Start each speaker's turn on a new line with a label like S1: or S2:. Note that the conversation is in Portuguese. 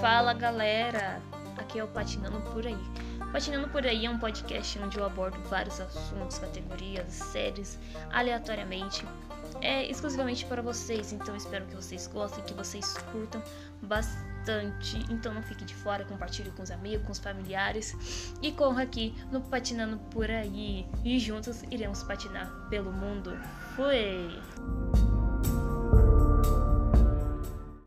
S1: Fala galera, aqui é o Patinando Por Aí. Patinando Por Aí é um podcast onde eu abordo vários assuntos, categorias, séries, aleatoriamente. É exclusivamente para vocês, então espero que vocês gostem, que vocês curtam bastante. Então não fique de fora, compartilhe com os amigos, com os familiares e corra aqui no Patinando Por Aí. E juntos iremos patinar pelo mundo. Fui!